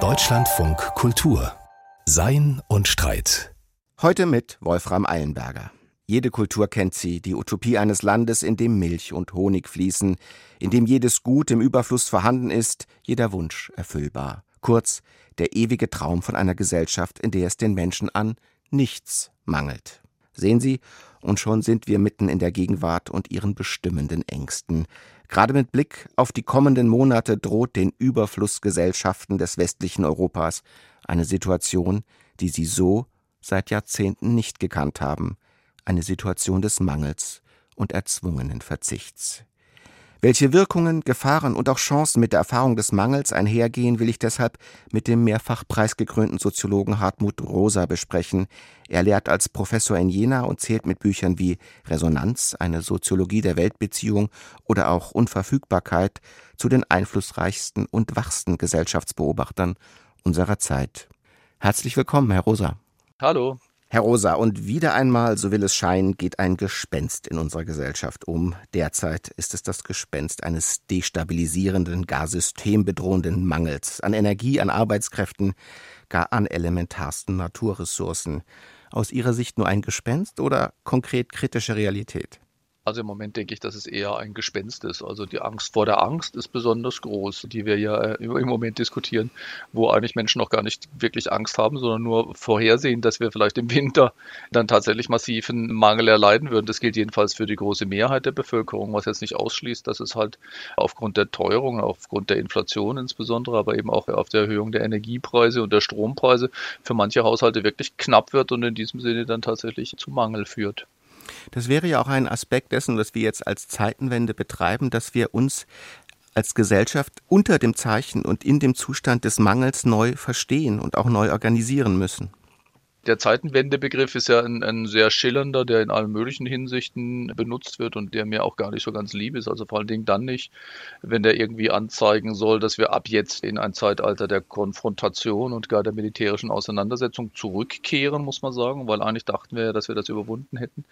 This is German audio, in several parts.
Deutschlandfunk Kultur Sein und Streit. Heute mit Wolfram Eilenberger. Jede Kultur kennt sie, die Utopie eines Landes, in dem Milch und Honig fließen, in dem jedes Gut im Überfluss vorhanden ist, jeder Wunsch erfüllbar. Kurz, der ewige Traum von einer Gesellschaft, in der es den Menschen an nichts mangelt. Sehen Sie, und schon sind wir mitten in der Gegenwart und ihren bestimmenden Ängsten. Gerade mit Blick auf die kommenden Monate droht den Überflussgesellschaften des westlichen Europas eine Situation, die sie so seit Jahrzehnten nicht gekannt haben eine Situation des Mangels und erzwungenen Verzichts. Welche Wirkungen, Gefahren und auch Chancen mit der Erfahrung des Mangels einhergehen, will ich deshalb mit dem mehrfach preisgekrönten Soziologen Hartmut Rosa besprechen. Er lehrt als Professor in Jena und zählt mit Büchern wie Resonanz, eine Soziologie der Weltbeziehung oder auch Unverfügbarkeit zu den einflussreichsten und wachsten Gesellschaftsbeobachtern unserer Zeit. Herzlich willkommen, Herr Rosa. Hallo. Herr Rosa, und wieder einmal, so will es scheinen, geht ein Gespenst in unserer Gesellschaft um. Derzeit ist es das Gespenst eines destabilisierenden, gar systembedrohenden Mangels an Energie, an Arbeitskräften, gar an elementarsten Naturressourcen. Aus Ihrer Sicht nur ein Gespenst oder konkret kritische Realität? Also im Moment denke ich, dass es eher ein Gespenst ist. Also die Angst vor der Angst ist besonders groß, die wir ja äh, im Moment diskutieren, wo eigentlich Menschen noch gar nicht wirklich Angst haben, sondern nur vorhersehen, dass wir vielleicht im Winter dann tatsächlich massiven Mangel erleiden würden. Das gilt jedenfalls für die große Mehrheit der Bevölkerung, was jetzt nicht ausschließt, dass es halt aufgrund der Teuerung, aufgrund der Inflation insbesondere, aber eben auch auf der Erhöhung der Energiepreise und der Strompreise für manche Haushalte wirklich knapp wird und in diesem Sinne dann tatsächlich zu Mangel führt. Das wäre ja auch ein Aspekt dessen, was wir jetzt als Zeitenwende betreiben, dass wir uns als Gesellschaft unter dem Zeichen und in dem Zustand des Mangels neu verstehen und auch neu organisieren müssen. Der Zeitenwendebegriff ist ja ein, ein, sehr schillernder, der in allen möglichen Hinsichten benutzt wird und der mir auch gar nicht so ganz lieb ist. Also vor allen Dingen dann nicht, wenn der irgendwie anzeigen soll, dass wir ab jetzt in ein Zeitalter der Konfrontation und gar der militärischen Auseinandersetzung zurückkehren, muss man sagen, weil eigentlich dachten wir ja, dass wir das überwunden hätten.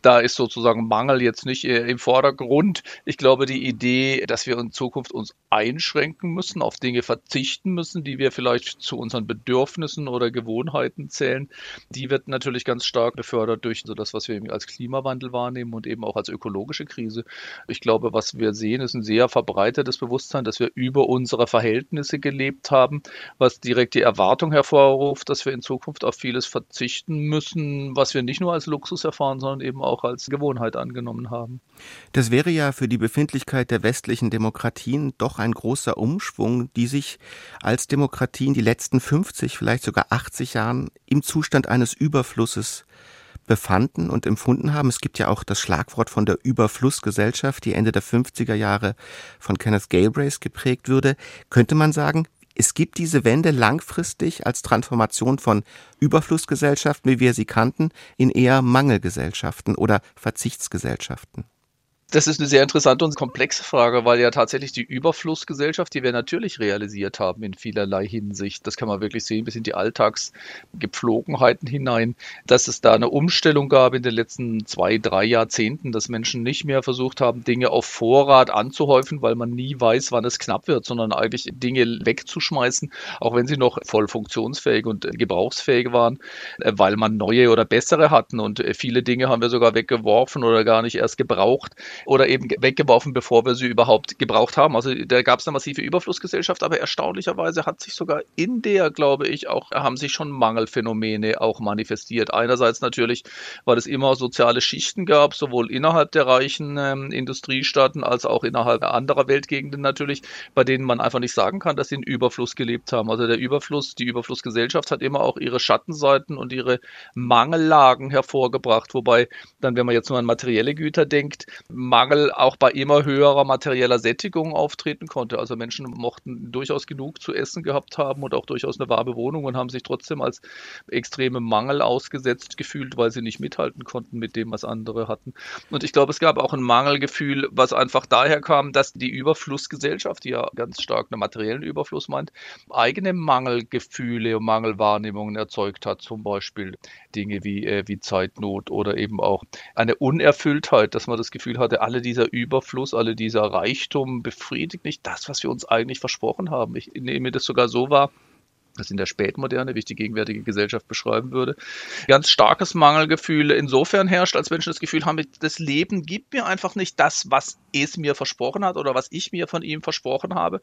Da ist sozusagen Mangel jetzt nicht äh, im Vordergrund. Ich glaube, die Idee, dass wir in Zukunft uns einschränken müssen, auf Dinge verzichten müssen, die wir vielleicht zu unseren Bedürfnissen oder Gewohnheiten zählen, die wird natürlich ganz stark befördert durch so das, was wir als Klimawandel wahrnehmen und eben auch als ökologische Krise. Ich glaube, was wir sehen, ist ein sehr verbreitetes Bewusstsein, dass wir über unsere Verhältnisse gelebt haben, was direkt die Erwartung hervorruft, dass wir in Zukunft auf vieles verzichten müssen, was wir nicht nur als Luxus erfahren, sondern eben auch als Gewohnheit angenommen haben. Das wäre ja für die Befindlichkeit der westlichen Demokratien doch ein großer Umschwung, die sich als Demokratien die letzten 50, vielleicht sogar 80 Jahren im Zustand Zustand eines Überflusses befanden und empfunden haben. Es gibt ja auch das Schlagwort von der Überflussgesellschaft, die Ende der 50er Jahre von Kenneth Galbraith geprägt würde. Könnte man sagen, es gibt diese Wende langfristig als Transformation von Überflussgesellschaften, wie wir sie kannten, in eher Mangelgesellschaften oder Verzichtsgesellschaften. Das ist eine sehr interessante und komplexe Frage, weil ja tatsächlich die Überflussgesellschaft, die wir natürlich realisiert haben in vielerlei Hinsicht, das kann man wirklich sehen bis in die Alltagsgepflogenheiten hinein, dass es da eine Umstellung gab in den letzten zwei, drei Jahrzehnten, dass Menschen nicht mehr versucht haben, Dinge auf Vorrat anzuhäufen, weil man nie weiß, wann es knapp wird, sondern eigentlich Dinge wegzuschmeißen, auch wenn sie noch voll funktionsfähig und gebrauchsfähig waren, äh, weil man neue oder bessere hatten. Und äh, viele Dinge haben wir sogar weggeworfen oder gar nicht erst gebraucht oder eben weggeworfen, bevor wir sie überhaupt gebraucht haben. Also da gab es eine massive Überflussgesellschaft, aber erstaunlicherweise hat sich sogar in der, glaube ich, auch haben sich schon Mangelphänomene auch manifestiert. Einerseits natürlich, weil es immer soziale Schichten gab, sowohl innerhalb der reichen ähm, Industriestaaten als auch innerhalb anderer Weltgegenden natürlich, bei denen man einfach nicht sagen kann, dass sie in Überfluss gelebt haben. Also der Überfluss, die Überflussgesellschaft hat immer auch ihre Schattenseiten und ihre Mangellagen hervorgebracht, wobei dann, wenn man jetzt nur an materielle Güter denkt, Mangel auch bei immer höherer materieller Sättigung auftreten konnte. Also Menschen mochten durchaus genug zu essen gehabt haben und auch durchaus eine warme Wohnung und haben sich trotzdem als extreme Mangel ausgesetzt gefühlt, weil sie nicht mithalten konnten mit dem, was andere hatten. Und ich glaube, es gab auch ein Mangelgefühl, was einfach daher kam, dass die Überflussgesellschaft, die ja ganz stark einen materiellen Überfluss meint, eigene Mangelgefühle und Mangelwahrnehmungen erzeugt hat. Zum Beispiel Dinge wie, äh, wie Zeitnot oder eben auch eine Unerfülltheit, dass man das Gefühl hatte, alle dieser Überfluss, alle dieser Reichtum befriedigt nicht das, was wir uns eigentlich versprochen haben. Ich nehme das sogar so wahr, das in der Spätmoderne, wie ich die gegenwärtige Gesellschaft beschreiben würde, ganz starkes Mangelgefühl insofern herrscht, als Menschen das Gefühl haben, das Leben gibt mir einfach nicht das, was es mir versprochen hat oder was ich mir von ihm versprochen habe.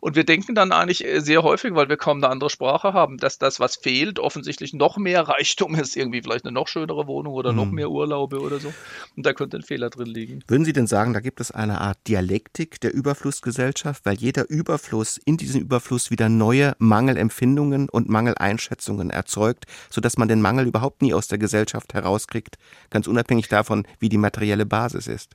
Und wir denken dann eigentlich sehr häufig, weil wir kaum eine andere Sprache haben, dass das, was fehlt, offensichtlich noch mehr Reichtum ist, irgendwie vielleicht eine noch schönere Wohnung oder noch hm. mehr Urlaube oder so. Und da könnte ein Fehler drin liegen. Würden Sie denn sagen, da gibt es eine Art Dialektik der Überflussgesellschaft, weil jeder Überfluss in diesem Überfluss wieder neue Mangelempfindungen Empfindungen und Mangeleinschätzungen erzeugt, sodass man den Mangel überhaupt nie aus der Gesellschaft herauskriegt, ganz unabhängig davon, wie die materielle Basis ist.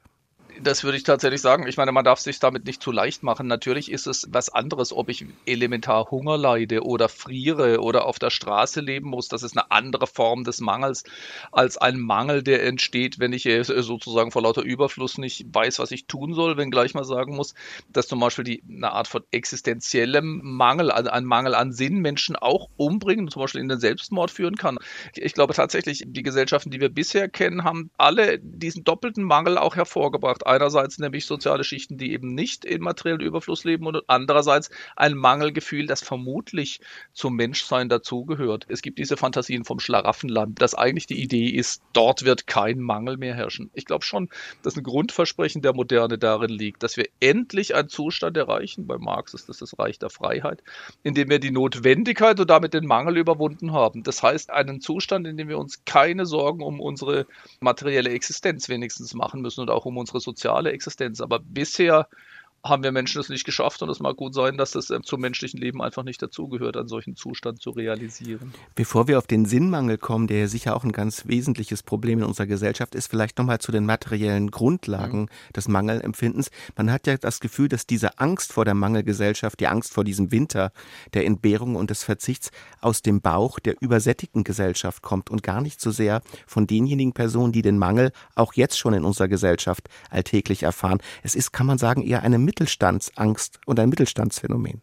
Das würde ich tatsächlich sagen. Ich meine, man darf sich damit nicht zu leicht machen. Natürlich ist es was anderes, ob ich elementar Hunger leide oder friere oder auf der Straße leben muss. Das ist eine andere Form des Mangels als ein Mangel, der entsteht, wenn ich sozusagen vor lauter Überfluss nicht weiß, was ich tun soll, wenn gleich mal sagen muss, dass zum Beispiel die, eine Art von existenziellem Mangel, also ein Mangel an Sinn Menschen auch umbringen, zum Beispiel in den Selbstmord führen kann. Ich glaube tatsächlich, die Gesellschaften, die wir bisher kennen, haben alle diesen doppelten Mangel auch hervorgebracht Einerseits nämlich soziale Schichten, die eben nicht in materiellen Überfluss leben und andererseits ein Mangelgefühl, das vermutlich zum Menschsein dazugehört. Es gibt diese Fantasien vom Schlaraffenland, dass eigentlich die Idee ist, dort wird kein Mangel mehr herrschen. Ich glaube schon, dass ein Grundversprechen der Moderne darin liegt, dass wir endlich einen Zustand erreichen, bei Marx ist das das Reich der Freiheit, in dem wir die Notwendigkeit und damit den Mangel überwunden haben. Das heißt, einen Zustand, in dem wir uns keine Sorgen um unsere materielle Existenz wenigstens machen müssen und auch um unsere soziale soziale Existenz. Aber bisher haben wir Menschen es nicht geschafft und es mag gut sein, dass das äh, zum menschlichen Leben einfach nicht dazugehört, einen solchen Zustand zu realisieren. Bevor wir auf den Sinnmangel kommen, der ja sicher auch ein ganz wesentliches Problem in unserer Gesellschaft ist, vielleicht nochmal zu den materiellen Grundlagen mhm. des Mangelempfindens. Man hat ja das Gefühl, dass diese Angst vor der Mangelgesellschaft, die Angst vor diesem Winter der Entbehrung und des Verzichts aus dem Bauch der übersättigten Gesellschaft kommt und gar nicht so sehr von denjenigen Personen, die den Mangel auch jetzt schon in unserer Gesellschaft alltäglich erfahren. Es ist, kann man sagen, eher eine Mittelstandsangst und ein Mittelstandsphänomen.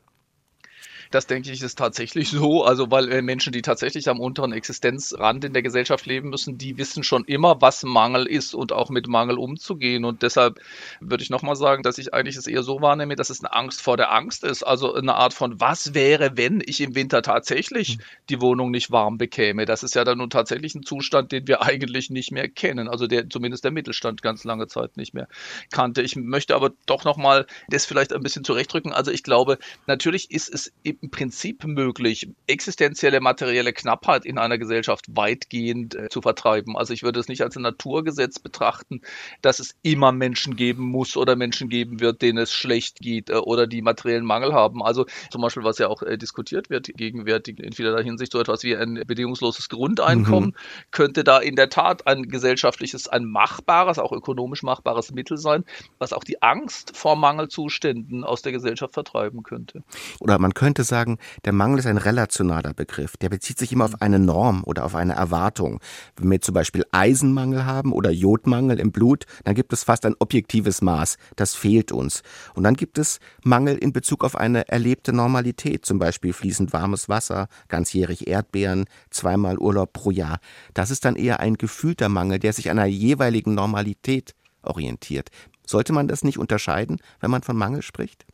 Das denke ich ist tatsächlich so. Also weil äh, Menschen, die tatsächlich am unteren Existenzrand in der Gesellschaft leben müssen, die wissen schon immer, was Mangel ist und auch mit Mangel umzugehen. Und deshalb würde ich nochmal sagen, dass ich eigentlich es eher so wahrnehme, dass es eine Angst vor der Angst ist. Also eine Art von, was wäre, wenn ich im Winter tatsächlich hm. die Wohnung nicht warm bekäme? Das ist ja dann nun tatsächlich ein Zustand, den wir eigentlich nicht mehr kennen. Also der zumindest der Mittelstand ganz lange Zeit nicht mehr kannte. Ich möchte aber doch nochmal das vielleicht ein bisschen zurechtrücken. Also ich glaube, natürlich ist es im Prinzip möglich, existenzielle materielle Knappheit in einer Gesellschaft weitgehend äh, zu vertreiben. Also ich würde es nicht als ein Naturgesetz betrachten, dass es immer Menschen geben muss oder Menschen geben wird, denen es schlecht geht äh, oder die materiellen Mangel haben. Also zum Beispiel, was ja auch äh, diskutiert wird gegenwärtig in vielerlei Hinsicht, so etwas wie ein bedingungsloses Grundeinkommen, mhm. könnte da in der Tat ein gesellschaftliches, ein machbares, auch ökonomisch machbares Mittel sein, was auch die Angst vor Mangelzuständen aus der Gesellschaft vertreiben könnte. Oder man könnte sagen, der Mangel ist ein relationaler Begriff. Der bezieht sich immer auf eine Norm oder auf eine Erwartung. Wenn wir zum Beispiel Eisenmangel haben oder Jodmangel im Blut, dann gibt es fast ein objektives Maß. Das fehlt uns. Und dann gibt es Mangel in Bezug auf eine erlebte Normalität, zum Beispiel fließend warmes Wasser, ganzjährig Erdbeeren, zweimal Urlaub pro Jahr. Das ist dann eher ein gefühlter Mangel, der sich einer jeweiligen Normalität orientiert. Sollte man das nicht unterscheiden, wenn man von Mangel spricht?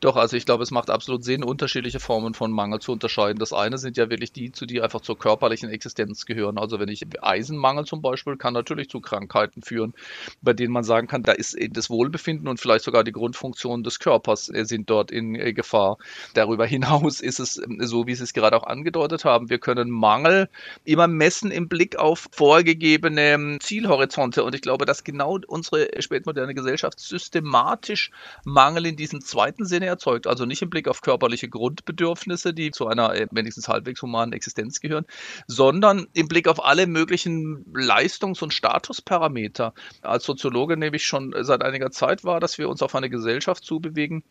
Doch, also ich glaube, es macht absolut Sinn, unterschiedliche Formen von Mangel zu unterscheiden. Das eine sind ja wirklich die, zu die einfach zur körperlichen Existenz gehören. Also wenn ich Eisenmangel zum Beispiel, kann natürlich zu Krankheiten führen, bei denen man sagen kann, da ist das Wohlbefinden und vielleicht sogar die Grundfunktionen des Körpers äh, sind dort in äh, Gefahr. Darüber hinaus ist es ähm, so, wie Sie es gerade auch angedeutet haben. Wir können Mangel immer messen im Blick auf vorgegebene ähm, Zielhorizonte. Und ich glaube, dass genau unsere spätmoderne Gesellschaft systematisch Mangel in diesem zweiten Sinne erzeugt. Also nicht im Blick auf körperliche Grundbedürfnisse, die zu einer äh, wenigstens halbwegs humanen Existenz gehören, sondern im Blick auf alle möglichen Leistungs- und Statusparameter. Als Soziologe nehme ich schon seit einiger Zeit wahr, dass wir uns auf eine Gesellschaft zubewegen,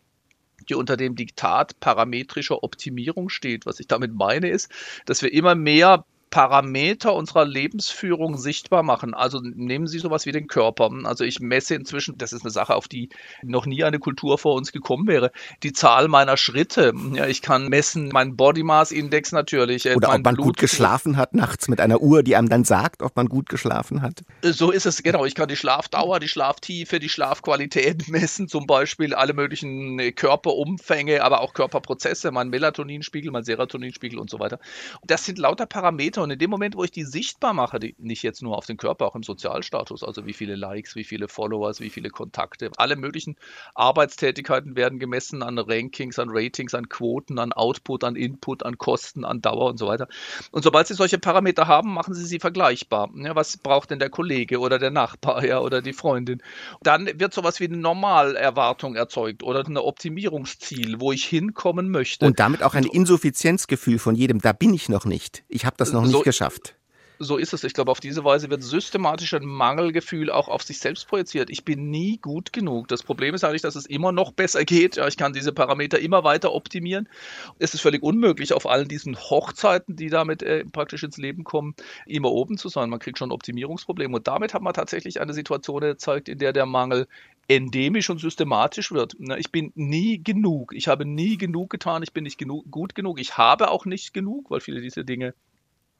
die unter dem Diktat parametrischer Optimierung steht. Was ich damit meine ist, dass wir immer mehr Parameter unserer Lebensführung sichtbar machen. Also nehmen Sie sowas wie den Körper. Also ich messe inzwischen, das ist eine Sache, auf die noch nie eine Kultur vor uns gekommen wäre, die Zahl meiner Schritte. Ja, ich kann messen meinen Body Mass Index natürlich. Äh, Oder ob man Blut gut geschlafen hat nachts mit einer Uhr, die einem dann sagt, ob man gut geschlafen hat. So ist es, genau. Ich kann die Schlafdauer, die Schlaftiefe, die Schlafqualität messen, zum Beispiel alle möglichen äh, Körperumfänge, aber auch Körperprozesse, mein Melatoninspiegel, mein Serotoninspiegel und so weiter. Das sind lauter Parameter, Parameter. Und in dem Moment, wo ich die sichtbar mache, die, nicht jetzt nur auf den Körper, auch im Sozialstatus, also wie viele Likes, wie viele Followers, wie viele Kontakte, alle möglichen Arbeitstätigkeiten werden gemessen an Rankings, an Ratings, an Quoten, an Output, an Input, an Kosten, an Dauer und so weiter. Und sobald Sie solche Parameter haben, machen Sie sie vergleichbar. Ja, was braucht denn der Kollege oder der Nachbar ja, oder die Freundin? Dann wird sowas wie eine Normalerwartung erzeugt oder ein Optimierungsziel, wo ich hinkommen möchte. Und damit auch ein Insuffizienzgefühl von jedem, da bin ich noch nicht. Ich habe das noch nicht so, geschafft. So ist es. Ich glaube, auf diese Weise wird systematisch ein Mangelgefühl auch auf sich selbst projiziert. Ich bin nie gut genug. Das Problem ist eigentlich, dass es immer noch besser geht. Ja, ich kann diese Parameter immer weiter optimieren. Es ist völlig unmöglich, auf allen diesen Hochzeiten, die damit äh, praktisch ins Leben kommen, immer oben zu sein. Man kriegt schon Optimierungsprobleme. Und damit hat man tatsächlich eine Situation erzeugt, in der der Mangel endemisch und systematisch wird. Ich bin nie genug. Ich habe nie genug getan. Ich bin nicht genug, gut genug. Ich habe auch nicht genug, weil viele dieser Dinge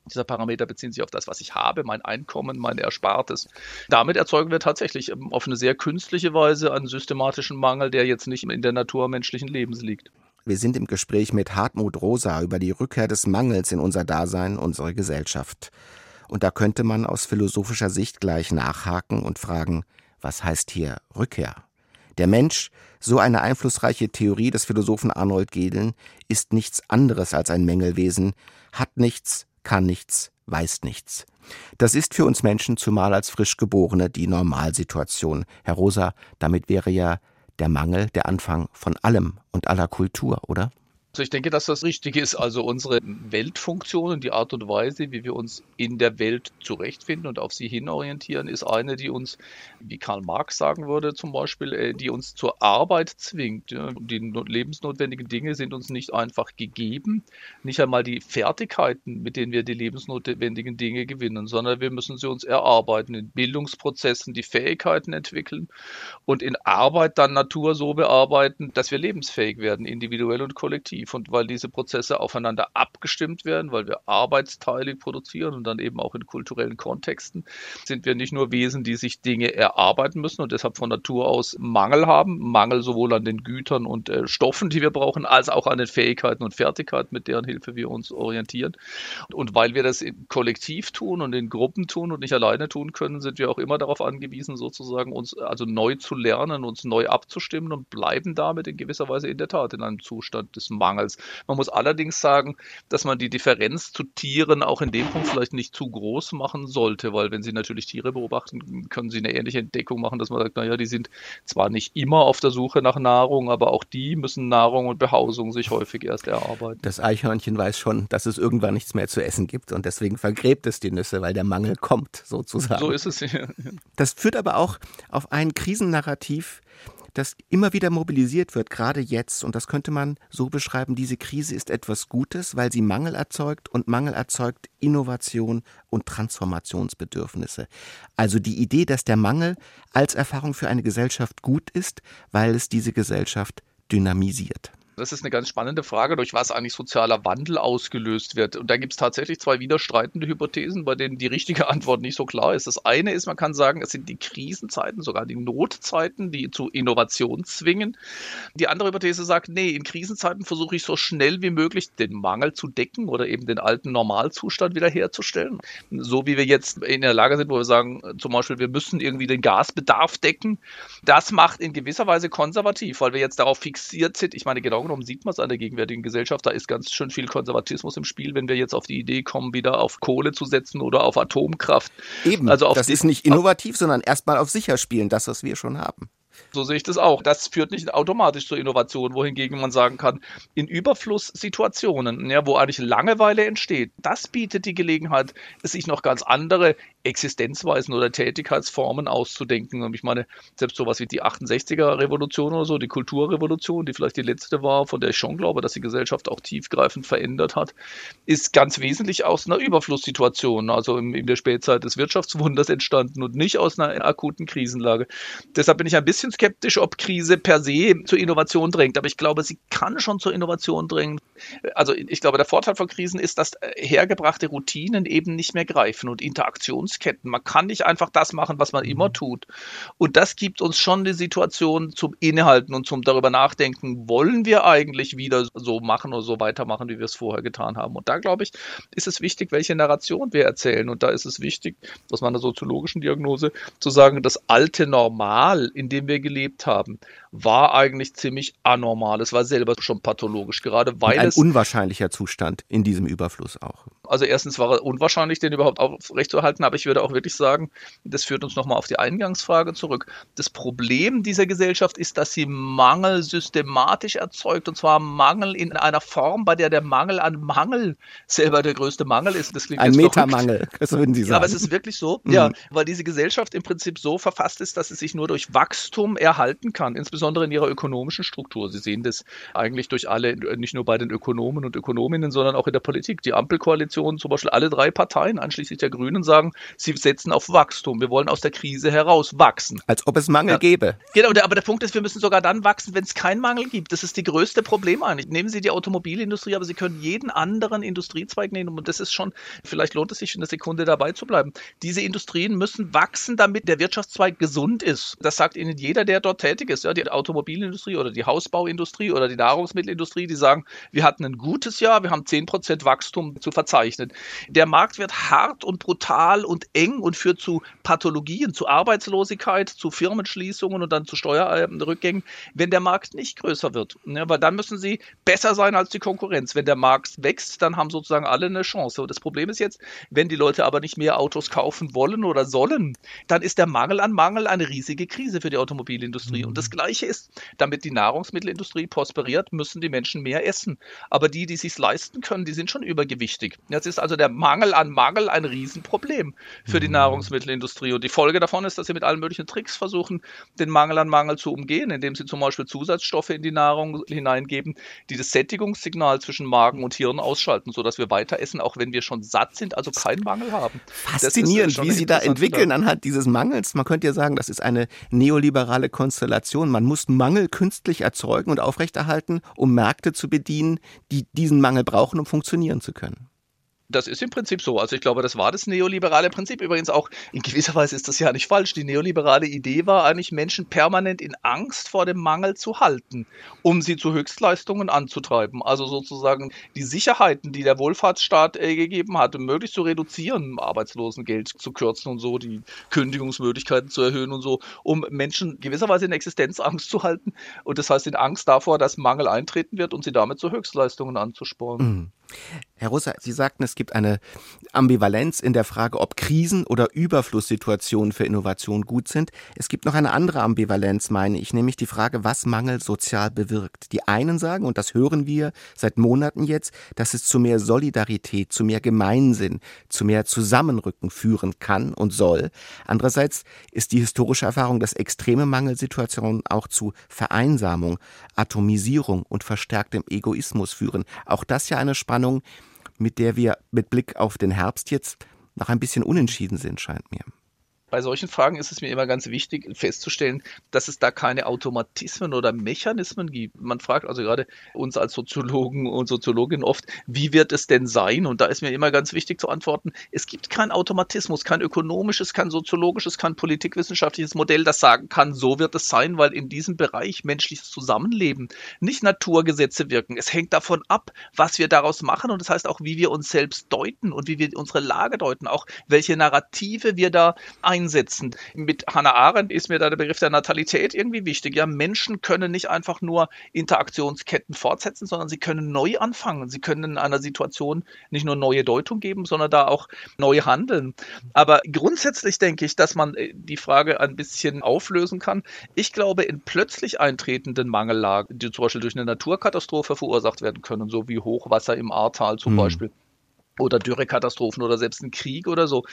dieser Parameter beziehen sich auf das, was ich habe, mein Einkommen, mein Erspartes. Damit erzeugen wir tatsächlich ähm, auf eine sehr künstliche Weise einen systematischen Mangel, der jetzt nicht in der Natur menschlichen Lebens liegt. Wir sind im Gespräch mit Hartmut Rosa über die Rückkehr des Mangels in unser Dasein, unsere Gesellschaft. Und da könnte man aus philosophischer Sicht gleich nachhaken und fragen, was heißt hier Rückkehr? Der Mensch, so eine einflussreiche Theorie des Philosophen Arnold Gehlen, ist nichts anderes als ein Mängelwesen, hat nichts, kann nichts, weiß nichts. Das ist für uns Menschen, zumal als Frischgeborene, die Normalsituation. Herr Rosa, damit wäre ja der Mangel der Anfang von allem und aller Kultur, oder? Also ich denke, dass das richtig ist. Also unsere Weltfunktion die Art und Weise, wie wir uns in der Welt zurechtfinden und auf sie hinorientieren, ist eine, die uns, wie Karl Marx sagen würde zum Beispiel, äh, die uns zur Arbeit zwingt. Die lebensnotwendigen Dinge sind uns nicht einfach gegeben, nicht einmal die Fertigkeiten, mit denen wir die lebensnotwendigen Dinge gewinnen, sondern wir müssen sie uns erarbeiten, in Bildungsprozessen die Fähigkeiten entwickeln und in Arbeit dann Natur so bearbeiten, dass wir lebensfähig werden, individuell und kollektiv effektiv und weil diese Prozesse aufeinander abgestimmt werden, weil wir arbeitsteilig produzieren und dann eben auch in kulturellen Kontexten, sind wir nicht nur Wesen, die sich Dinge erarbeiten müssen und deshalb von Natur aus Mangel haben, Mangel sowohl an den Gütern und äh, Stoffen, die wir brauchen, als auch an den Fähigkeiten und Fertigkeiten, mit deren Hilfe wir uns orientieren. Und weil wir das Kollektiv tun und in Gruppen tun und nicht alleine tun können, sind wir auch immer darauf angewiesen, sozusagen uns also neu zu lernen, uns neu abzustimmen und bleiben damit in gewisser Weise in der Tat in einem Zustand des Mangels. Mangels. Man muss allerdings sagen, dass man die Differenz zu Tieren auch in dem Punkt vielleicht nicht zu groß machen sollte, weil wenn Sie natürlich Tiere beobachten, können Sie eine ähnliche Entdeckung machen, dass man sagt, naja, die sind zwar nicht immer auf der Suche nach Nahrung, aber auch die müssen Nahrung und Behausung sich häufig erst erarbeiten. Das Eichhörnchen weiß schon, dass es irgendwann nichts mehr zu essen gibt und deswegen vergräbt es die Nüsse, weil der Mangel kommt, sozusagen. So ist es. Ja. Das führt aber auch auf ein Krisennarrativ, das immer wieder mobilisiert wird, gerade jetzt. Und das könnte man so beschreiben, diese Krise ist etwas Gutes, weil sie Mangel erzeugt und Mangel erzeugt Innovation und Transformationsbedürfnisse. Also die Idee, dass der Mangel als Erfahrung für eine Gesellschaft gut ist, weil es diese Gesellschaft dynamisiert. Das ist eine ganz spannende Frage, durch was eigentlich sozialer Wandel ausgelöst wird. Und da gibt es tatsächlich zwei widerstreitende Hypothesen, bei denen die richtige Antwort nicht so klar ist. Das eine ist, man kann sagen, es sind die Krisenzeiten, sogar die Notzeiten, die zu Innovation zwingen. Die andere Hypothese sagt, nee, in Krisenzeiten versuche ich so schnell wie möglich den Mangel zu decken oder eben den alten Normalzustand wiederherzustellen. So wie wir jetzt in der Lage sind, wo wir sagen, zum Beispiel, wir müssen irgendwie den Gasbedarf decken. Das macht in gewisser Weise konservativ, weil wir jetzt darauf fixiert sind. Ich meine, genau genommen sieht man es an der gegenwärtigen Gesellschaft, da ist ganz schön viel Konservatismus im Spiel, wenn wir jetzt auf die Idee kommen, wieder auf Kohle zu setzen oder auf Atomkraft. Eben, also das ist nicht innovativ, sondern erstmal auf sicher spielen, das, was wir schon haben. So sehe ich das auch. Das führt nicht automatisch zur Innovation, wohingegen man sagen kann, in Überflusssituationen, ja, wo eigentlich Langeweile entsteht, das bietet die Gelegenheit, sich noch ganz andere Existenzweisen oder Tätigkeitsformen auszudenken. Und ich meine, selbst sowas wie die 68er Revolution oder so, die Kulturrevolution, die vielleicht die letzte war, von der ich schon glaube, dass die Gesellschaft auch tiefgreifend verändert hat, ist ganz wesentlich aus einer Überflusssituation, also in, in der Spätzeit des Wirtschaftswunders entstanden und nicht aus einer akuten Krisenlage. Deshalb bin ich ein bisschen skeptisch, ob Krise per se zur Innovation drängt. Aber ich glaube, sie kann schon zur Innovation drängen. Also ich glaube, der Vorteil von Krisen ist, dass hergebrachte Routinen eben nicht mehr greifen und Interaktionsketten. Man kann nicht einfach das machen, was man immer mhm. tut. Und das gibt uns schon die Situation zum Innehalten und zum darüber nachdenken, wollen wir eigentlich wieder so machen oder so weitermachen, wie wir es vorher getan haben. Und da, glaube ich, ist es wichtig, welche Narration wir erzählen. Und da ist es wichtig, aus meiner soziologischen Diagnose zu sagen, das alte Normal, in dem wir gelebt haben, war eigentlich ziemlich anormal. Es war selber schon pathologisch, gerade weil ein es. Ein unwahrscheinlicher Zustand in diesem Überfluss auch. Also erstens war es unwahrscheinlich, den überhaupt aufrechtzuerhalten, aber ich würde auch wirklich sagen, das führt uns nochmal auf die Eingangsfrage zurück. Das Problem dieser Gesellschaft ist, dass sie Mangel systematisch erzeugt und zwar Mangel in einer Form, bei der der Mangel an Mangel selber der größte Mangel ist. Das klingt Ein Metamangel, das würden Sie sagen. Ja, aber es ist wirklich so, mhm. ja, weil diese Gesellschaft im Prinzip so verfasst ist, dass sie sich nur durch Wachstum erhalten kann, insbesondere in ihrer ökonomischen Struktur. Sie sehen das eigentlich durch alle, nicht nur bei den Ökonomen und Ökonominnen, sondern auch in der Politik. Die Ampelkoalition zum Beispiel alle drei Parteien, einschließlich der Grünen, sagen, sie setzen auf Wachstum. Wir wollen aus der Krise heraus wachsen. Als ob es Mangel ja. gäbe. Genau, aber der Punkt ist, wir müssen sogar dann wachsen, wenn es keinen Mangel gibt. Das ist die größte Problem eigentlich. Nehmen Sie die Automobilindustrie, aber Sie können jeden anderen Industriezweig nehmen und das ist schon, vielleicht lohnt es sich eine Sekunde dabei zu bleiben. Diese Industrien müssen wachsen, damit der Wirtschaftszweig gesund ist. Das sagt Ihnen jeder, der dort tätig ist. Ja, die Automobilindustrie oder die Hausbauindustrie oder die Nahrungsmittelindustrie, die sagen, wir hatten ein gutes Jahr, wir haben 10% Wachstum zu verzeichnen. Der Markt wird hart und brutal und eng und führt zu Pathologien, zu Arbeitslosigkeit, zu Firmenschließungen und dann zu Steuerrückgängen, wenn der Markt nicht größer wird. Ja, weil dann müssen sie besser sein als die Konkurrenz. Wenn der Markt wächst, dann haben sozusagen alle eine Chance. Und das Problem ist jetzt, wenn die Leute aber nicht mehr Autos kaufen wollen oder sollen, dann ist der Mangel an Mangel eine riesige Krise für die Automobilindustrie. Und das Gleiche ist, damit die Nahrungsmittelindustrie prosperiert, müssen die Menschen mehr essen. Aber die, die sich leisten können, die sind schon übergewichtig. Jetzt ist also der Mangel an Mangel ein Riesenproblem für die mhm. Nahrungsmittelindustrie. Und die Folge davon ist, dass sie mit allen möglichen Tricks versuchen, den Mangel an Mangel zu umgehen, indem sie zum Beispiel Zusatzstoffe in die Nahrung hineingeben, die das Sättigungssignal zwischen Magen und Hirn ausschalten, sodass wir weiter essen, auch wenn wir schon satt sind, also keinen Mangel haben. Faszinierend, wie Sie da entwickeln anhand dieses Mangels. Man könnte ja sagen, das ist eine neoliberale Konstellation. Man muss Mangel künstlich erzeugen und aufrechterhalten, um Märkte zu bedienen, die diesen Mangel brauchen, um funktionieren zu können. Das ist im Prinzip so. Also ich glaube, das war das neoliberale Prinzip. Übrigens auch, in gewisser Weise ist das ja nicht falsch. Die neoliberale Idee war eigentlich, Menschen permanent in Angst vor dem Mangel zu halten, um sie zu Höchstleistungen anzutreiben. Also sozusagen die Sicherheiten, die der Wohlfahrtsstaat äh, gegeben hat, möglichst zu reduzieren, Arbeitslosengeld zu kürzen und so, die Kündigungsmöglichkeiten zu erhöhen und so, um Menschen gewisserweise in Existenzangst zu halten. Und das heißt in Angst davor, dass Mangel eintreten wird und sie damit zu Höchstleistungen anzusporen. Mhm. Herr Russer, Sie sagten, es gibt eine Ambivalenz in der Frage, ob Krisen oder Überflusssituationen für Innovation gut sind. Es gibt noch eine andere Ambivalenz, meine ich, nämlich die Frage, was Mangel sozial bewirkt. Die einen sagen, und das hören wir seit Monaten jetzt, dass es zu mehr Solidarität, zu mehr Gemeinsinn, zu mehr Zusammenrücken führen kann und soll. Andererseits ist die historische Erfahrung, dass extreme Mangelsituationen auch zu Vereinsamung, Atomisierung und verstärktem Egoismus führen. Auch das ja eine Spannung, mit der wir mit Blick auf den Herbst jetzt noch ein bisschen unentschieden sind, scheint mir bei solchen Fragen ist es mir immer ganz wichtig festzustellen, dass es da keine Automatismen oder Mechanismen gibt. Man fragt also gerade uns als Soziologen und Soziologinnen oft, wie wird es denn sein? Und da ist mir immer ganz wichtig zu antworten, es gibt keinen Automatismus, kein ökonomisches, kein soziologisches, kein politikwissenschaftliches Modell, das sagen kann, so wird es sein, weil in diesem Bereich menschliches Zusammenleben nicht Naturgesetze wirken. Es hängt davon ab, was wir daraus machen und das heißt auch, wie wir uns selbst deuten und wie wir unsere Lage deuten, auch welche Narrative wir da ein einsetzen. Mit Hannah Arendt ist mir da der Begriff der Natalität irgendwie wichtig. Ja, Menschen können nicht einfach nur Interaktionsketten fortsetzen, sondern sie können neu anfangen. Sie können in einer Situation nicht nur neue Deutung geben, sondern da auch neu handeln. Aber grundsätzlich denke ich, dass man äh, die Frage ein bisschen auflösen kann. Ich glaube, in plötzlich eintretenden Mangellagen, die zum Beispiel durch eine Naturkatastrophe verursacht werden können, so wie Hochwasser im Ahrtal zum mhm. Beispiel, oder Dürrekatastrophen oder selbst ein Krieg oder so,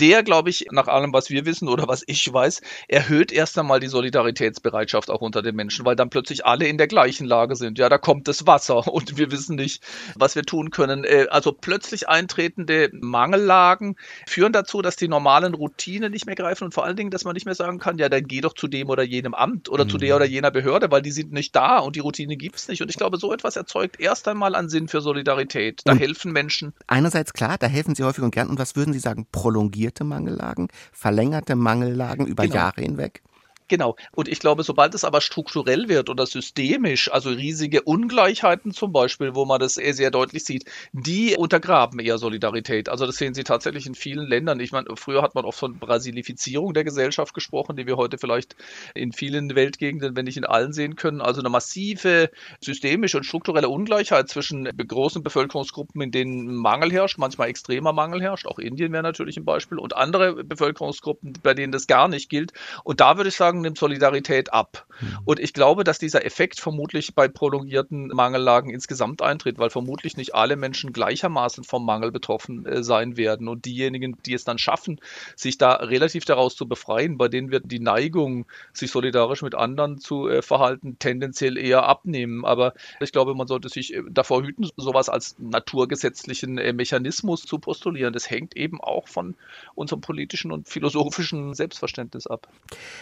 der, glaube ich, nach allem, was wir wissen oder was ich weiß, erhöht erst einmal die Solidaritätsbereitschaft auch unter den Menschen, weil dann plötzlich alle in der gleichen Lage sind. Ja, da kommt das Wasser und wir wissen nicht, was wir tun können. Äh, also plötzlich eintretende Mangellagen führen dazu, dass die normalen Routinen nicht mehr greifen und vor allen Dingen, dass man nicht mehr sagen kann, ja, dann geh doch zu dem oder jenem Amt oder mhm. zu der oder jener Behörde, weil die sind nicht da und die Routine gibt es nicht. Und ich glaube, so etwas erzeugt erst einmal einen Sinn für Solidarität. Da und helfen Menschen. Einerseits klar, da helfen Sie häufig und gern. Und was würden Sie sagen? Prolongierte Mangellagen, verlängerte Mangellagen über genau. Jahre hinweg? Genau. Und ich glaube, sobald es aber strukturell wird oder systemisch, also riesige Ungleichheiten zum Beispiel, wo man das sehr deutlich sieht, die untergraben eher Solidarität. Also das sehen Sie tatsächlich in vielen Ländern. Ich meine, früher hat man oft von Brasilifizierung der Gesellschaft gesprochen, die wir heute vielleicht in vielen Weltgegenden, wenn nicht in allen sehen können. Also eine massive systemische und strukturelle Ungleichheit zwischen großen Bevölkerungsgruppen, in denen Mangel herrscht, manchmal extremer Mangel herrscht. Auch Indien wäre natürlich ein Beispiel. Und andere Bevölkerungsgruppen, bei denen das gar nicht gilt. Und da würde ich sagen, nimmt Solidarität ab. Mhm. Und ich glaube, dass dieser Effekt vermutlich bei prolongierten Mangellagen insgesamt eintritt, weil vermutlich nicht alle Menschen gleichermaßen vom Mangel betroffen äh, sein werden. Und diejenigen, die es dann schaffen, sich da relativ daraus zu befreien, bei denen wird die Neigung, sich solidarisch mit anderen zu äh, verhalten, tendenziell eher abnehmen. Aber ich glaube, man sollte sich äh, davor hüten, sowas als naturgesetzlichen äh, Mechanismus zu postulieren. Das hängt eben auch von unserem politischen und philosophischen Selbstverständnis ab.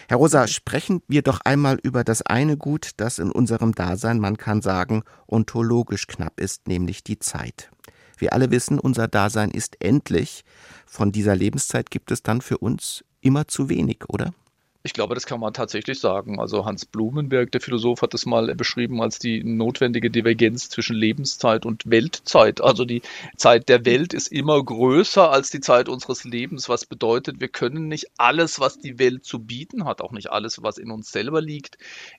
Herr Rosa, sprechen wir doch einmal über das eine Gut, das in unserem Dasein, man kann sagen, ontologisch knapp ist, nämlich die Zeit. Wir alle wissen, unser Dasein ist endlich. Von dieser Lebenszeit gibt es dann für uns immer zu wenig, oder? Ich glaube, das kann man tatsächlich sagen. Also Hans Blumenberg, der Philosoph, hat es mal beschrieben als die notwendige Divergenz zwischen Lebenszeit und Weltzeit. Also die Zeit der Welt ist immer größer als die Zeit unseres Lebens, was bedeutet, wir können nicht alles, was die Welt zu bieten hat, auch nicht alles, was in uns selber liegt,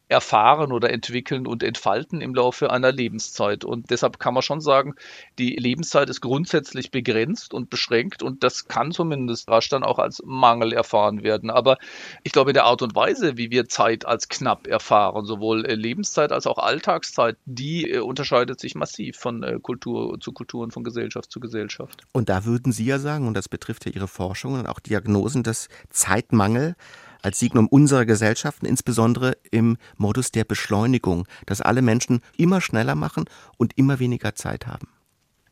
erfahren oder entwickeln und entfalten im Laufe einer Lebenszeit. Und deshalb kann man schon sagen, die Lebenszeit ist grundsätzlich begrenzt und beschränkt und das kann zumindest rasch dann auch als Mangel erfahren werden. Aber ich glaube, der Art und Weise, wie wir Zeit als knapp erfahren, sowohl äh, Lebenszeit als auch Alltagszeit, die äh, unterscheidet sich massiv von äh, Kultur zu Kultur und von Gesellschaft zu Gesellschaft. Und da würden Sie ja sagen, und das betrifft ja Ihre Forschung und auch Diagnosen, dass Zeitmangel als Signum unserer Gesellschaften, insbesondere im Modus der Beschleunigung, dass alle Menschen immer schneller machen und immer weniger Zeit haben.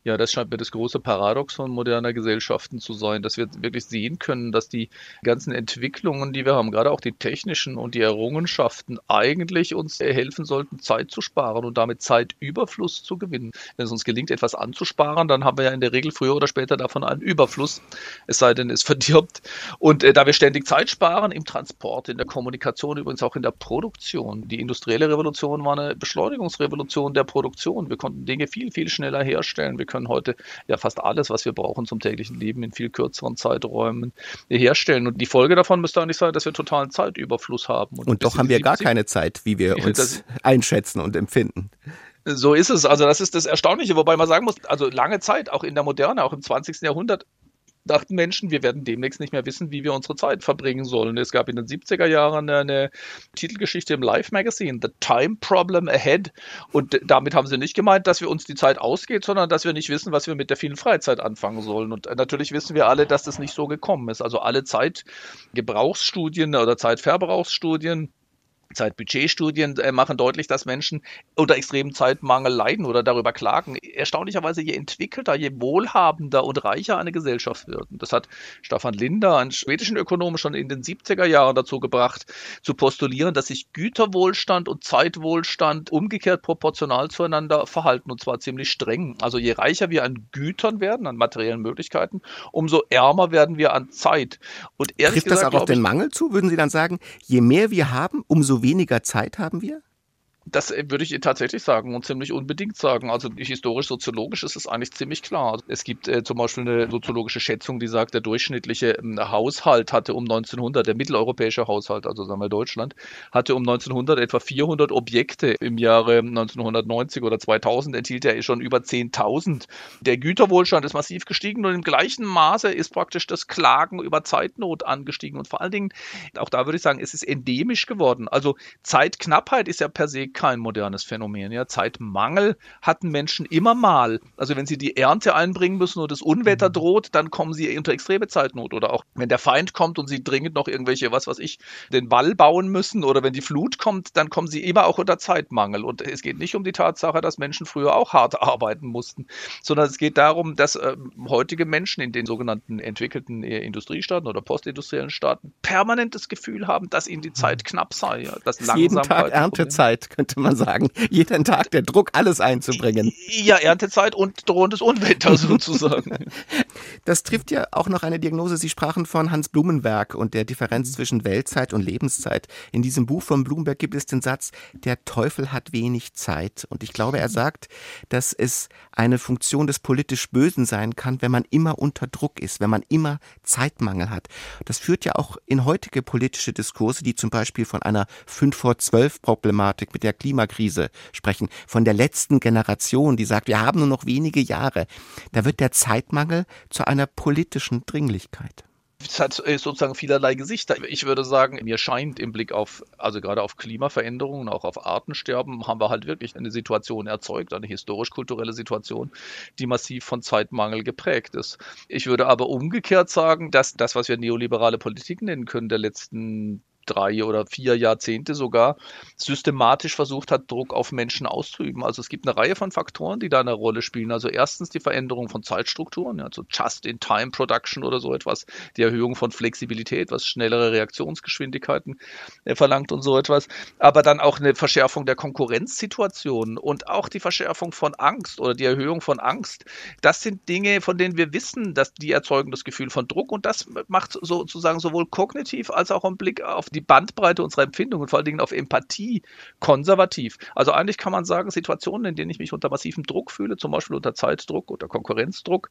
Ja, das scheint mir das große Paradoxon moderner Gesellschaften zu sein, dass wir wirklich sehen können, dass die ganzen Entwicklungen, die wir haben, gerade auch die technischen und die Errungenschaften, eigentlich uns helfen sollten, Zeit zu sparen und damit Zeitüberfluss zu gewinnen. Wenn es uns gelingt, etwas anzusparen, dann haben wir ja in der Regel früher oder später davon einen Überfluss, es sei denn, es verdirbt. Und äh, da wir ständig Zeit sparen im Transport, in der Kommunikation, übrigens auch in der Produktion. Die industrielle Revolution war eine Beschleunigungsrevolution der Produktion. Wir konnten Dinge viel, viel schneller herstellen. Wir können heute ja fast alles, was wir brauchen zum täglichen Leben in viel kürzeren Zeiträumen herstellen. Und die Folge davon müsste eigentlich sein, dass wir totalen Zeitüberfluss haben. Und, und doch haben wir gar keine Zeit, wie wir uns einschätzen und empfinden. So ist es. Also das ist das Erstaunliche, wobei man sagen muss, also lange Zeit, auch in der Moderne, auch im 20. Jahrhundert, dachten Menschen, wir werden demnächst nicht mehr wissen, wie wir unsere Zeit verbringen sollen. Es gab in den 70er Jahren eine Titelgeschichte im Live Magazine, The Time Problem Ahead. Und damit haben sie nicht gemeint, dass wir uns die Zeit ausgeht, sondern dass wir nicht wissen, was wir mit der vielen Freizeit anfangen sollen. Und natürlich wissen wir alle, dass das nicht so gekommen ist. Also alle Zeitgebrauchsstudien oder Zeitverbrauchsstudien Zeitbudgetstudien äh, machen deutlich, dass Menschen unter extremem Zeitmangel leiden oder darüber klagen. Erstaunlicherweise, je entwickelter, je wohlhabender und reicher eine Gesellschaft wird. Und das hat Stefan Linder, einen schwedischen Ökonom, schon in den 70er Jahren dazu gebracht, zu postulieren, dass sich Güterwohlstand und Zeitwohlstand umgekehrt proportional zueinander verhalten und zwar ziemlich streng. Also je reicher wir an Gütern werden, an materiellen Möglichkeiten, umso ärmer werden wir an Zeit. Und ehrlich Trifft gesagt, das auch auf den Mangel zu? Würden Sie dann sagen, je mehr wir haben, umso weniger Zeit haben wir? Das äh, würde ich tatsächlich sagen und ziemlich unbedingt sagen. Also historisch-soziologisch ist es eigentlich ziemlich klar. Es gibt äh, zum Beispiel eine soziologische Schätzung, die sagt, der durchschnittliche äh, Haushalt hatte um 1900, der mitteleuropäische Haushalt, also sagen wir Deutschland, hatte um 1900 etwa 400 Objekte. Im Jahre 1990 oder 2000 enthielt er schon über 10.000. Der Güterwohlstand ist massiv gestiegen und im gleichen Maße ist praktisch das Klagen über Zeitnot angestiegen. Und vor allen Dingen, auch da würde ich sagen, es ist endemisch geworden. Also Zeitknappheit ist ja per se kein modernes Phänomen. Ja, Zeitmangel hatten Menschen immer mal. Also wenn sie die Ernte einbringen müssen und das Unwetter mhm. droht, dann kommen sie unter extreme Zeitnot. Oder auch wenn der Feind kommt und sie dringend noch irgendwelche, was weiß ich, den Wall bauen müssen oder wenn die Flut kommt, dann kommen sie immer auch unter Zeitmangel. Und es geht nicht um die Tatsache, dass Menschen früher auch hart arbeiten mussten, sondern es geht darum, dass äh, heutige Menschen in den sogenannten entwickelten äh, Industriestaaten oder postindustriellen Staaten permanent das Gefühl haben, dass ihnen die Zeit knapp sei. Ja, dass Jeden Tag Erntezeit, könnte man sagen. Jeden Tag der Druck, alles einzubringen. Ja, Erntezeit und drohendes Unwetter sozusagen. Das trifft ja auch noch eine Diagnose. Sie sprachen von Hans Blumenberg und der Differenz mhm. zwischen Weltzeit und Lebenszeit. In diesem Buch von Blumenberg gibt es den Satz, der Teufel hat wenig Zeit. Und ich glaube, er mhm. sagt, dass es eine Funktion des politisch Bösen sein kann, wenn man immer unter Druck ist, wenn man immer Zeitmangel hat. Das führt ja auch in heutige politische Diskurse, die zum Beispiel von einer 5 vor 12 Problematik mit der Klimakrise sprechen, von der letzten Generation, die sagt, wir haben nur noch wenige Jahre. Da wird der Zeitmangel zu einer politischen Dringlichkeit es hat äh, sozusagen vielerlei Gesichter. Ich würde sagen, mir scheint im Blick auf, also gerade auf Klimaveränderungen, auch auf Artensterben, haben wir halt wirklich eine Situation erzeugt, eine historisch-kulturelle Situation, die massiv von Zeitmangel geprägt ist. Ich würde aber umgekehrt sagen, dass das, was wir neoliberale Politik nennen können, der letzten drei oder vier Jahrzehnte sogar systematisch versucht hat, Druck auf Menschen auszuüben. Also es gibt eine Reihe von Faktoren, die da eine Rolle spielen. Also erstens die Veränderung von Zeitstrukturen, also Just-in-Time-Production oder so etwas, die Erhöhung von Flexibilität, was schnellere Reaktionsgeschwindigkeiten äh, verlangt und so etwas. Aber dann auch eine Verschärfung der Konkurrenzsituation und auch die Verschärfung von Angst oder die Erhöhung von Angst. Das sind Dinge, von denen wir wissen, dass die erzeugen das Gefühl von Druck und das macht sozusagen sowohl kognitiv als auch im Blick auf die Bandbreite unserer Empfindungen, vor allen Dingen auf Empathie, konservativ. Also eigentlich kann man sagen, Situationen, in denen ich mich unter massivem Druck fühle, zum Beispiel unter Zeitdruck oder Konkurrenzdruck,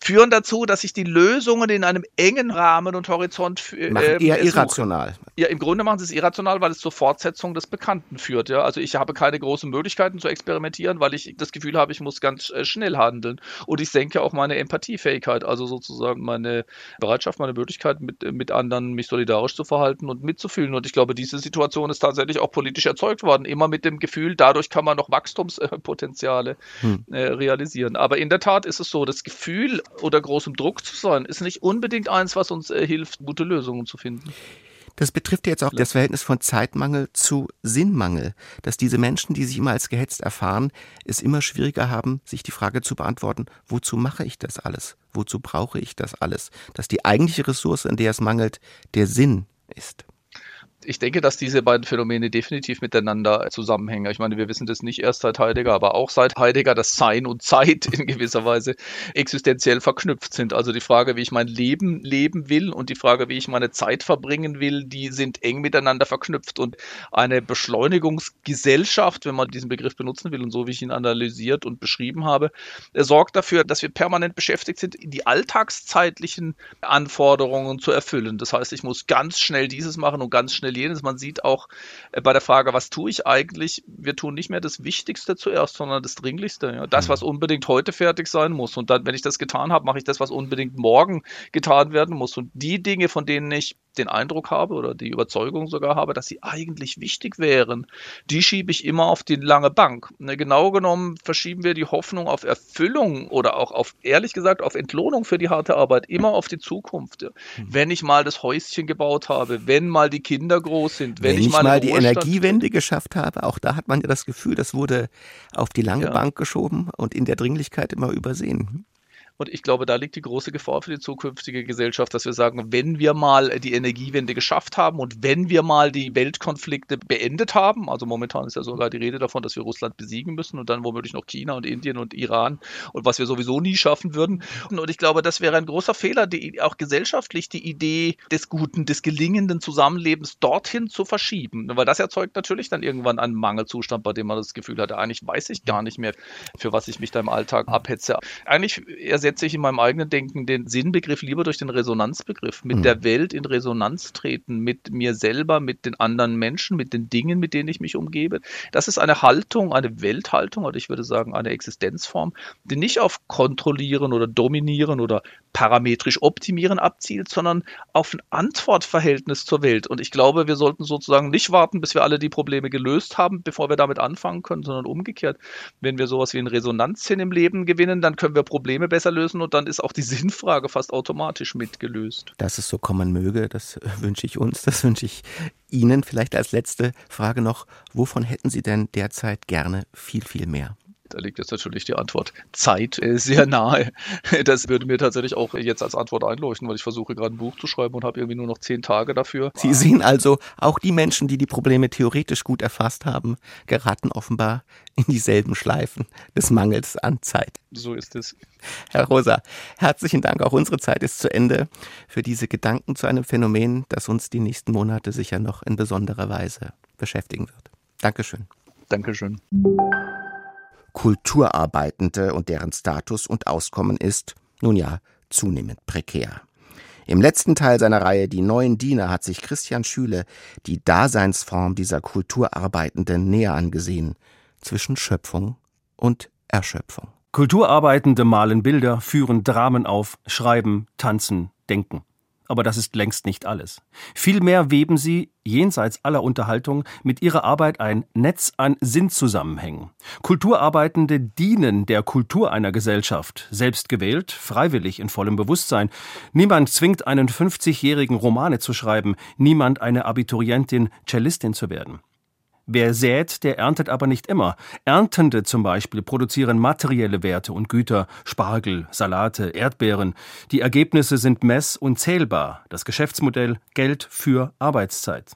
führen dazu, dass ich die Lösungen in einem engen Rahmen und Horizont äh, machen eher suche. irrational. Ja, im Grunde machen sie es irrational, weil es zur Fortsetzung des Bekannten führt. Ja? Also ich habe keine großen Möglichkeiten zu experimentieren, weil ich das Gefühl habe, ich muss ganz äh, schnell handeln. Und ich senke auch meine Empathiefähigkeit, also sozusagen meine Bereitschaft, meine Möglichkeit, mit, mit anderen mich solidarisch zu verhalten und mit mitzufühlen. Und ich glaube, diese Situation ist tatsächlich auch politisch erzeugt worden, immer mit dem Gefühl, dadurch kann man noch Wachstumspotenziale hm. äh, realisieren. Aber in der Tat ist es so, das Gefühl, unter großem Druck zu sein, ist nicht unbedingt eins, was uns äh, hilft, gute Lösungen zu finden. Das betrifft jetzt auch das Verhältnis von Zeitmangel zu Sinnmangel, dass diese Menschen, die sich immer als gehetzt erfahren, es immer schwieriger haben, sich die Frage zu beantworten, wozu mache ich das alles? Wozu brauche ich das alles? Dass die eigentliche Ressource, an der es mangelt, der Sinn ist ich denke, dass diese beiden Phänomene definitiv miteinander zusammenhängen. Ich meine, wir wissen das nicht erst seit Heidegger, aber auch seit Heidegger, dass Sein und Zeit in gewisser Weise existenziell verknüpft sind. Also die Frage, wie ich mein Leben leben will und die Frage, wie ich meine Zeit verbringen will, die sind eng miteinander verknüpft. Und eine Beschleunigungsgesellschaft, wenn man diesen Begriff benutzen will und so wie ich ihn analysiert und beschrieben habe, sorgt dafür, dass wir permanent beschäftigt sind, die alltagszeitlichen Anforderungen zu erfüllen. Das heißt, ich muss ganz schnell dieses machen und ganz schnell jenes. Man sieht auch äh, bei der Frage, was tue ich eigentlich? Wir tun nicht mehr das Wichtigste zuerst, sondern das Dringlichste. Ja. Das, mhm. was unbedingt heute fertig sein muss. Und dann, wenn ich das getan habe, mache ich das, was unbedingt morgen getan werden muss. Und die Dinge, von denen ich den Eindruck habe oder die Überzeugung sogar habe, dass sie eigentlich wichtig wären, die schiebe ich immer auf die lange Bank. Ne, genau genommen verschieben wir die Hoffnung auf Erfüllung oder auch auf, ehrlich gesagt, auf Entlohnung für die harte Arbeit immer auf die Zukunft. Mhm. Wenn ich mal das Häuschen gebaut habe, wenn mal die Kinder groß sind, wenn, wenn ich mal, mal die Energiewende geschafft habe, auch da hat man ja das Gefühl, das wurde auf die lange ja. Bank geschoben und in der Dringlichkeit immer übersehen. Und ich glaube, da liegt die große Gefahr für die zukünftige Gesellschaft, dass wir sagen, wenn wir mal die Energiewende geschafft haben und wenn wir mal die Weltkonflikte beendet haben, also momentan ist ja sogar die Rede davon, dass wir Russland besiegen müssen und dann womöglich noch China und Indien und Iran und was wir sowieso nie schaffen würden. Und ich glaube, das wäre ein großer Fehler, die, auch gesellschaftlich die Idee des guten, des gelingenden Zusammenlebens dorthin zu verschieben. Weil das erzeugt natürlich dann irgendwann einen Mangelzustand, bei dem man das Gefühl hat, eigentlich weiß ich gar nicht mehr, für was ich mich da im Alltag abhetze. Eigentlich eher ersetze ich in meinem eigenen Denken den Sinnbegriff lieber durch den Resonanzbegriff. Mit mhm. der Welt in Resonanz treten, mit mir selber, mit den anderen Menschen, mit den Dingen, mit denen ich mich umgebe. Das ist eine Haltung, eine Welthaltung oder ich würde sagen eine Existenzform, die nicht auf Kontrollieren oder Dominieren oder parametrisch optimieren abzielt, sondern auf ein Antwortverhältnis zur Welt. Und ich glaube, wir sollten sozusagen nicht warten, bis wir alle die Probleme gelöst haben, bevor wir damit anfangen können, sondern umgekehrt. Wenn wir sowas wie ein Resonanzsinn im Leben gewinnen, dann können wir Probleme besser lösen und dann ist auch die Sinnfrage fast automatisch mitgelöst. Dass es so kommen möge, das wünsche ich uns, das wünsche ich Ihnen. Vielleicht als letzte Frage noch, wovon hätten Sie denn derzeit gerne viel, viel mehr? Da liegt jetzt natürlich die Antwort Zeit äh, sehr nahe. Das würde mir tatsächlich auch jetzt als Antwort einleuchten, weil ich versuche gerade ein Buch zu schreiben und habe irgendwie nur noch zehn Tage dafür. Sie sehen also, auch die Menschen, die die Probleme theoretisch gut erfasst haben, geraten offenbar in dieselben Schleifen des Mangels an Zeit. So ist es. Herr Rosa, herzlichen Dank. Auch unsere Zeit ist zu Ende für diese Gedanken zu einem Phänomen, das uns die nächsten Monate sicher noch in besonderer Weise beschäftigen wird. Dankeschön. Dankeschön. Kulturarbeitende und deren Status und Auskommen ist, nun ja, zunehmend prekär. Im letzten Teil seiner Reihe Die neuen Diener hat sich Christian Schüle die Daseinsform dieser Kulturarbeitenden näher angesehen, zwischen Schöpfung und Erschöpfung. Kulturarbeitende malen Bilder, führen Dramen auf, schreiben, tanzen, denken. Aber das ist längst nicht alles. Vielmehr weben sie, jenseits aller Unterhaltung, mit ihrer Arbeit ein Netz an Sinnzusammenhängen. Kulturarbeitende dienen der Kultur einer Gesellschaft, selbst gewählt, freiwillig in vollem Bewusstsein. Niemand zwingt einen 50-jährigen Romane zu schreiben, niemand eine Abiturientin Cellistin zu werden. Wer sät, der erntet aber nicht immer. Erntende zum Beispiel produzieren materielle Werte und Güter, Spargel, Salate, Erdbeeren. Die Ergebnisse sind mess- und zählbar. Das Geschäftsmodell Geld für Arbeitszeit.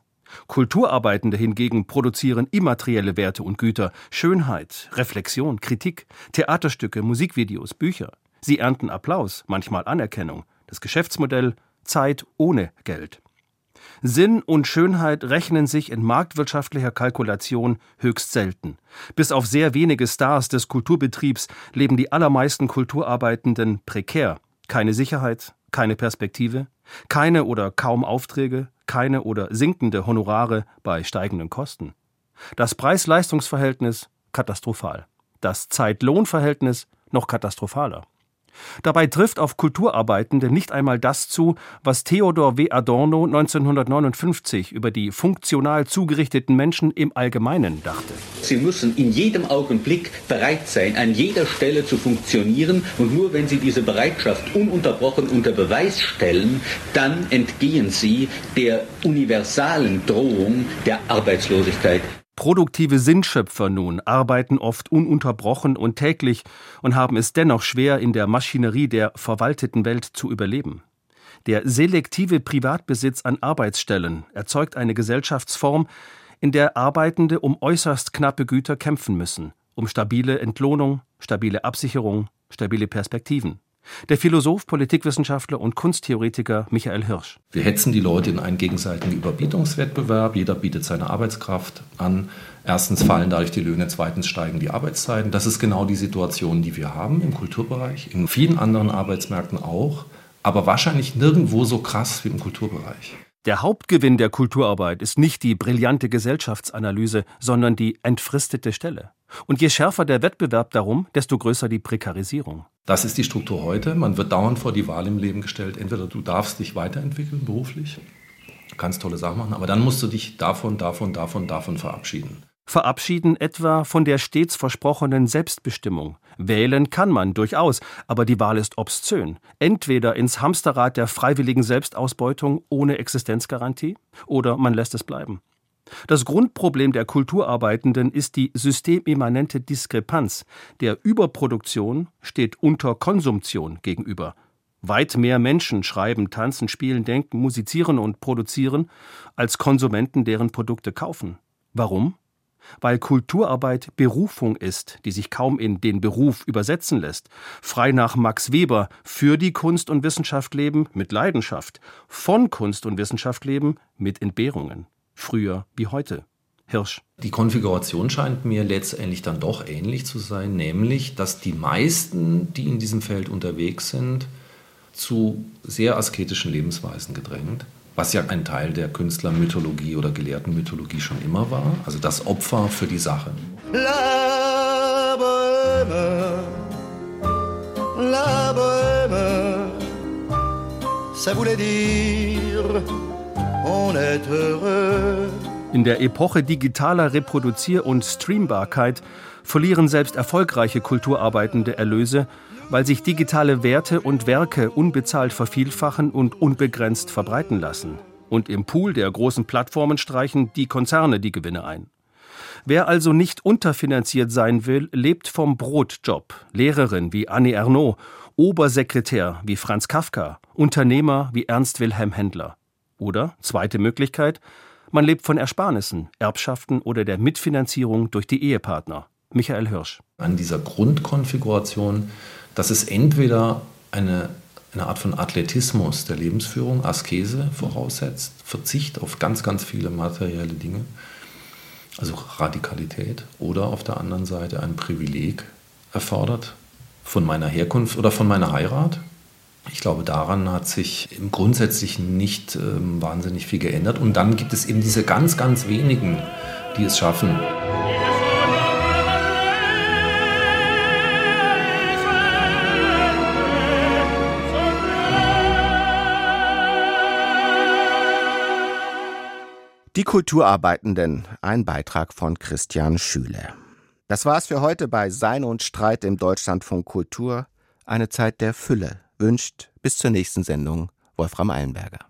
Kulturarbeitende hingegen produzieren immaterielle Werte und Güter, Schönheit, Reflexion, Kritik, Theaterstücke, Musikvideos, Bücher. Sie ernten Applaus, manchmal Anerkennung. Das Geschäftsmodell Zeit ohne Geld. Sinn und Schönheit rechnen sich in marktwirtschaftlicher Kalkulation höchst selten. Bis auf sehr wenige Stars des Kulturbetriebs leben die allermeisten Kulturarbeitenden prekär. Keine Sicherheit, keine Perspektive, keine oder kaum Aufträge, keine oder sinkende Honorare bei steigenden Kosten. Das Preis-Leistungs-Verhältnis katastrophal. Das Zeit-Lohn-Verhältnis noch katastrophaler. Dabei trifft auf Kulturarbeitende nicht einmal das zu, was Theodor W. Adorno 1959 über die funktional zugerichteten Menschen im Allgemeinen dachte. Sie müssen in jedem Augenblick bereit sein, an jeder Stelle zu funktionieren und nur wenn Sie diese Bereitschaft ununterbrochen unter Beweis stellen, dann entgehen Sie der universalen Drohung der Arbeitslosigkeit. Produktive Sinnschöpfer nun arbeiten oft ununterbrochen und täglich und haben es dennoch schwer, in der Maschinerie der verwalteten Welt zu überleben. Der selektive Privatbesitz an Arbeitsstellen erzeugt eine Gesellschaftsform, in der Arbeitende um äußerst knappe Güter kämpfen müssen, um stabile Entlohnung, stabile Absicherung, stabile Perspektiven. Der Philosoph, Politikwissenschaftler und Kunsttheoretiker Michael Hirsch. Wir hetzen die Leute in einen gegenseitigen Überbietungswettbewerb. Jeder bietet seine Arbeitskraft an. Erstens fallen dadurch die Löhne, zweitens steigen die Arbeitszeiten. Das ist genau die Situation, die wir haben im Kulturbereich, in vielen anderen Arbeitsmärkten auch, aber wahrscheinlich nirgendwo so krass wie im Kulturbereich. Der Hauptgewinn der Kulturarbeit ist nicht die brillante Gesellschaftsanalyse, sondern die entfristete Stelle. Und je schärfer der Wettbewerb darum, desto größer die Prekarisierung. Das ist die Struktur heute. Man wird dauernd vor die Wahl im Leben gestellt. Entweder du darfst dich weiterentwickeln beruflich, kannst tolle Sachen machen, aber dann musst du dich davon, davon, davon, davon verabschieden. Verabschieden etwa von der stets versprochenen Selbstbestimmung. Wählen kann man durchaus, aber die Wahl ist obszön. Entweder ins Hamsterrad der freiwilligen Selbstausbeutung ohne Existenzgarantie oder man lässt es bleiben. Das Grundproblem der Kulturarbeitenden ist die systemimmanente Diskrepanz. Der Überproduktion steht Unterkonsumption gegenüber. Weit mehr Menschen schreiben, tanzen, spielen, denken, musizieren und produzieren, als Konsumenten deren Produkte kaufen. Warum? Weil Kulturarbeit Berufung ist, die sich kaum in den Beruf übersetzen lässt. Frei nach Max Weber für die Kunst und Wissenschaft leben mit Leidenschaft, von Kunst und Wissenschaft leben mit Entbehrungen früher wie heute. Hirsch. Die Konfiguration scheint mir letztendlich dann doch ähnlich zu sein, nämlich, dass die meisten, die in diesem Feld unterwegs sind, zu sehr asketischen Lebensweisen gedrängt, was ja ein Teil der Künstlermythologie oder Gelehrtenmythologie schon immer war, also das Opfer für die Sache. La Bohème, la Bohème, ça voulait dire. In der Epoche digitaler Reproduzier- und Streambarkeit verlieren selbst erfolgreiche Kulturarbeitende Erlöse, weil sich digitale Werte und Werke unbezahlt vervielfachen und unbegrenzt verbreiten lassen. Und im Pool der großen Plattformen streichen die Konzerne die Gewinne ein. Wer also nicht unterfinanziert sein will, lebt vom Brotjob. Lehrerin wie Annie Ernaux, Obersekretär wie Franz Kafka, Unternehmer wie Ernst Wilhelm Händler. Oder, zweite Möglichkeit, man lebt von Ersparnissen, Erbschaften oder der Mitfinanzierung durch die Ehepartner. Michael Hirsch. An dieser Grundkonfiguration, dass es entweder eine, eine Art von Athletismus der Lebensführung, Askese voraussetzt, Verzicht auf ganz, ganz viele materielle Dinge, also Radikalität, oder auf der anderen Seite ein Privileg erfordert von meiner Herkunft oder von meiner Heirat, ich glaube, daran hat sich im Grundsätzlichen nicht ähm, wahnsinnig viel geändert. Und dann gibt es eben diese ganz, ganz wenigen, die es schaffen. Die Kulturarbeitenden, ein Beitrag von Christian Schüle. Das war's für heute bei Sein und Streit im Deutschlandfunk Kultur, eine Zeit der Fülle wünscht bis zur nächsten Sendung Wolfram Eilenberger.